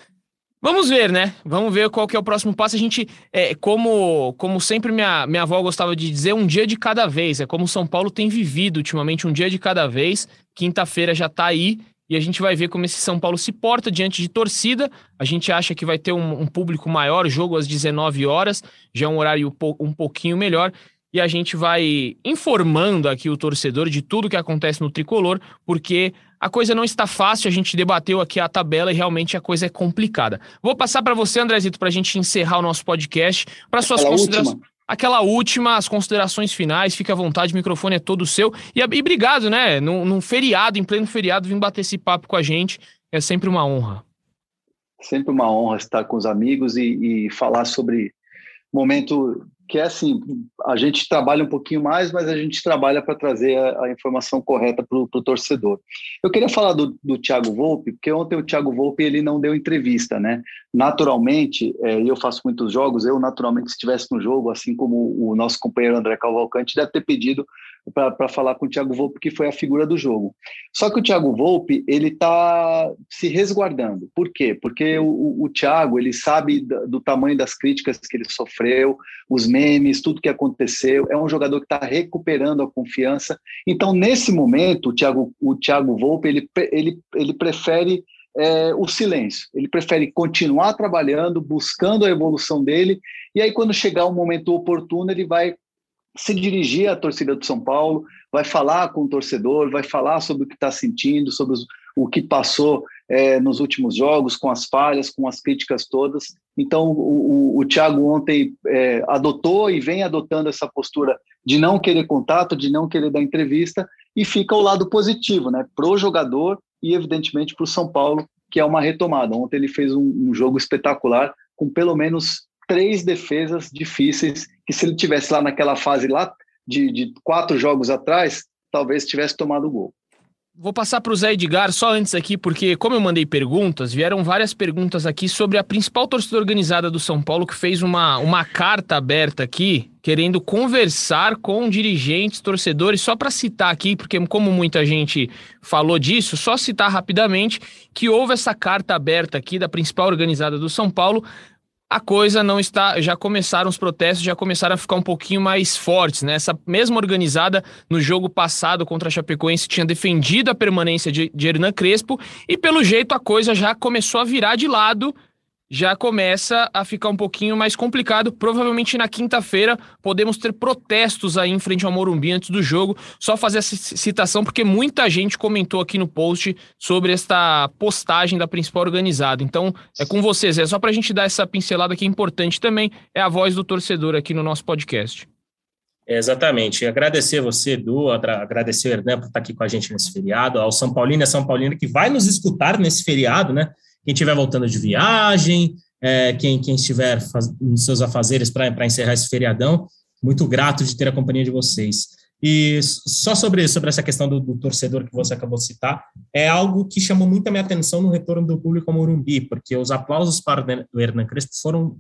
Vamos ver, né? Vamos ver qual que é o próximo passo. A gente, é, como, como sempre minha, minha avó gostava de dizer, um dia de cada vez. É como São Paulo tem vivido ultimamente, um dia de cada vez. Quinta-feira já tá aí e a gente vai ver como esse São Paulo se porta diante de torcida. A gente acha que vai ter um, um público maior, jogo às 19 horas, já é um horário um pouquinho melhor. E a gente vai informando aqui o torcedor de tudo que acontece no tricolor, porque a coisa não está fácil, a gente debateu aqui a tabela e realmente a coisa é complicada. Vou passar para você, Andrezito, para a gente encerrar o nosso podcast, para suas considerações. Aquela última, as considerações finais, fica à vontade, o microfone é todo seu. E, e obrigado, né? Num, num feriado, em pleno feriado, vir bater esse papo com a gente. É sempre uma honra. Sempre uma honra estar com os amigos e, e falar sobre momento que é assim, a gente trabalha um pouquinho mais, mas a gente trabalha para trazer a, a, informação correta para o torcedor. Eu queria falar do, do Thiago Volpe, porque ontem o Thiago Volpe ele não deu entrevista, né? Naturalmente, é, eu faço muitos jogos, eu naturalmente se estivesse no jogo, assim como o nosso companheiro André Cavalcante, deve ter pedido para falar com o Thiago Volpe, que foi a figura do jogo. Só que o Thiago Volpe, ele está se resguardando. Por quê? Porque o, o Thiago, ele sabe do, tamanho das críticas que ele sofreu, os memes, tudo que aconteceu. É um jogador que está recuperando a confiança. Então, nesse momento, o Thiago, o Thiago Volpe, ele, ele, ele prefere é, o silêncio. Ele prefere continuar trabalhando, buscando a evolução dele, e aí, quando chegar o momento oportuno, ele vai se dirigir à torcida do São Paulo, vai falar com o torcedor, vai falar sobre o que está sentindo, sobre os, o que passou é, nos últimos jogos, com as falhas, com as críticas todas. Então, o, o, o Thiago ontem é, adotou e vem adotando essa postura de não querer contato, de não querer dar entrevista, e fica o lado positivo, né? Pro jogador e, evidentemente, para o São Paulo, que é uma retomada. Ontem ele fez um, um, jogo espetacular, com pelo menos três defesas difíceis, que se ele tivesse lá naquela fase lá de, de quatro jogos atrás, talvez tivesse tomado o gol. Vou passar para o Zé Edgar só antes aqui, porque como eu mandei perguntas, vieram várias perguntas aqui sobre a principal torcida organizada do São Paulo, que fez uma, uma carta aberta aqui, querendo conversar com dirigentes, torcedores, só para citar aqui, porque como muita gente falou disso, só citar rapidamente que houve essa carta aberta aqui da principal organizada do São Paulo, a coisa não está. Já começaram os protestos, já começaram a ficar um pouquinho mais fortes, né? Essa mesma organizada no jogo passado contra a Chapecoense tinha defendido a permanência de, de Hernan Crespo e, pelo jeito, a coisa já começou a virar de lado já começa a ficar um pouquinho mais complicado. Provavelmente na quinta-feira podemos ter protestos aí em frente ao Morumbi antes do jogo. Só fazer essa citação porque muita gente comentou aqui no post sobre esta postagem da principal organizada. Então é com vocês, é só para a gente dar essa pincelada que é importante também, é a voz do torcedor aqui no nosso podcast. exatamente. Agradecer você, Edu, agradecer Hernan por estar aqui com a gente nesse feriado, ao São Paulino e a São Paulina que vai nos escutar nesse feriado, né? Quem estiver voltando de viagem, é, quem, quem estiver faz, nos seus afazeres para encerrar esse feriadão, muito grato de ter a companhia de vocês. E só sobre, sobre essa questão do, do, torcedor que você acabou de citar, é algo que chamou muito a minha atenção no retorno do público ao Morumbi, porque os aplausos para o Hernan Crespo foram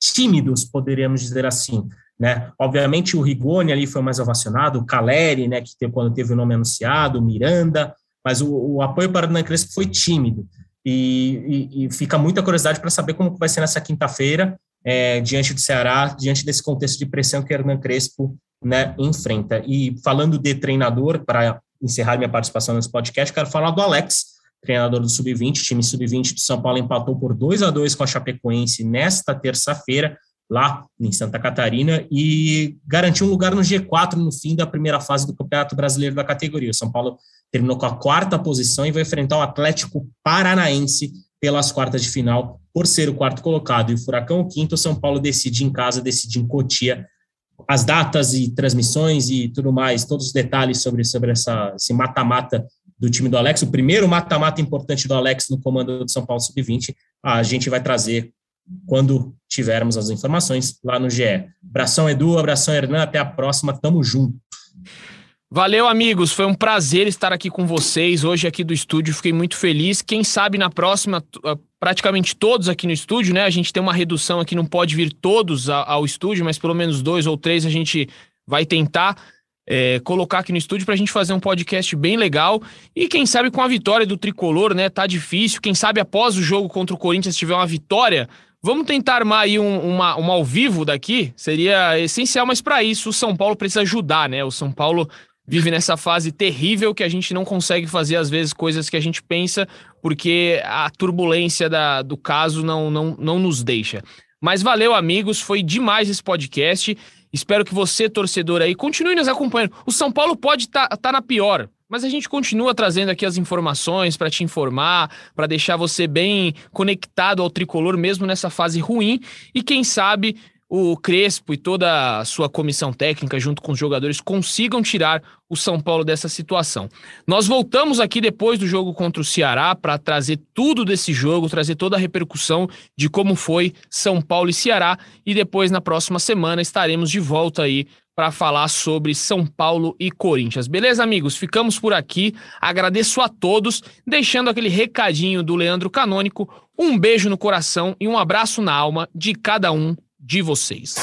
tímidos, poderíamos dizer assim. Né? Obviamente o Rigoni ali foi mais ovacionado, o Caleri, né, que teve, quando teve o nome anunciado, o Miranda, mas o, o apoio para o Hernan Crespo foi tímido. E, e, e fica muita curiosidade para saber como vai ser nessa quinta-feira, é, diante do Ceará, diante desse contexto de pressão que Hernan Crespo né, enfrenta. E falando de treinador, para encerrar minha participação nesse podcast, quero falar do Alex, treinador do Sub-20, time Sub-20 de São Paulo empatou por 2 a 2 com a Chapecoense nesta terça-feira, lá em Santa Catarina, e garantiu um lugar no G4 no fim da primeira fase do Campeonato Brasileiro da categoria. O São Paulo terminou com a quarta posição e vai enfrentar o Atlético Paranaense pelas quartas de final, por ser o quarto colocado. E o Furacão, o quinto, o São Paulo decide em casa, decide em Cotia. As datas e transmissões e tudo mais, todos os detalhes sobre, sobre essa, esse mata-mata do time do Alex, o primeiro mata-mata importante do Alex no comando do São Paulo Sub-20, a gente vai trazer quando tivermos as informações lá no GE. Abração, Edu, abração, Hernan, até a próxima, tamo junto. Valeu, amigos. Foi um prazer estar aqui com vocês hoje aqui do estúdio. Fiquei muito feliz. Quem sabe na próxima, ah, praticamente todos aqui no estúdio, né? A gente tem uma redução aqui, não pode vir todos ao estúdio, mas pelo menos dois ou três a gente vai tentar é, colocar aqui no estúdio para a gente fazer um podcast bem legal. E quem sabe com a vitória do tricolor, né? Tá difícil. Quem sabe após o jogo contra o Corinthians tiver uma vitória. Vamos tentar armar aí um, uma, uma ao vivo daqui? Seria essencial, mas para isso o São Paulo precisa ajudar, né? O São Paulo vive nessa fase terrível que a gente não consegue fazer, às vezes, coisas que a gente pensa, porque a turbulência da, do caso não, não, não nos deixa. Mas valeu, amigos, foi demais esse podcast. Espero que você, torcedor aí, continue nos acompanhando. O São Paulo pode estar tá, tá na pior, mas a gente continua trazendo aqui as informações para te informar, para deixar você bem conectado ao tricolor, mesmo nessa fase ruim. E quem sabe o Crespo e toda a sua comissão técnica, junto com os jogadores, consigam tirar o São Paulo dessa situação. Nós voltamos aqui depois do jogo contra o Ceará para trazer tudo desse jogo, trazer toda a repercussão de como foi São Paulo e Ceará. E depois, na próxima semana, estaremos de volta aí para falar sobre São Paulo e Corinthians. Beleza, amigos? Ficamos por aqui. Agradeço a todos, deixando aquele recadinho do Leandro Canônico. Um beijo no coração e um abraço na alma de cada um de vocês.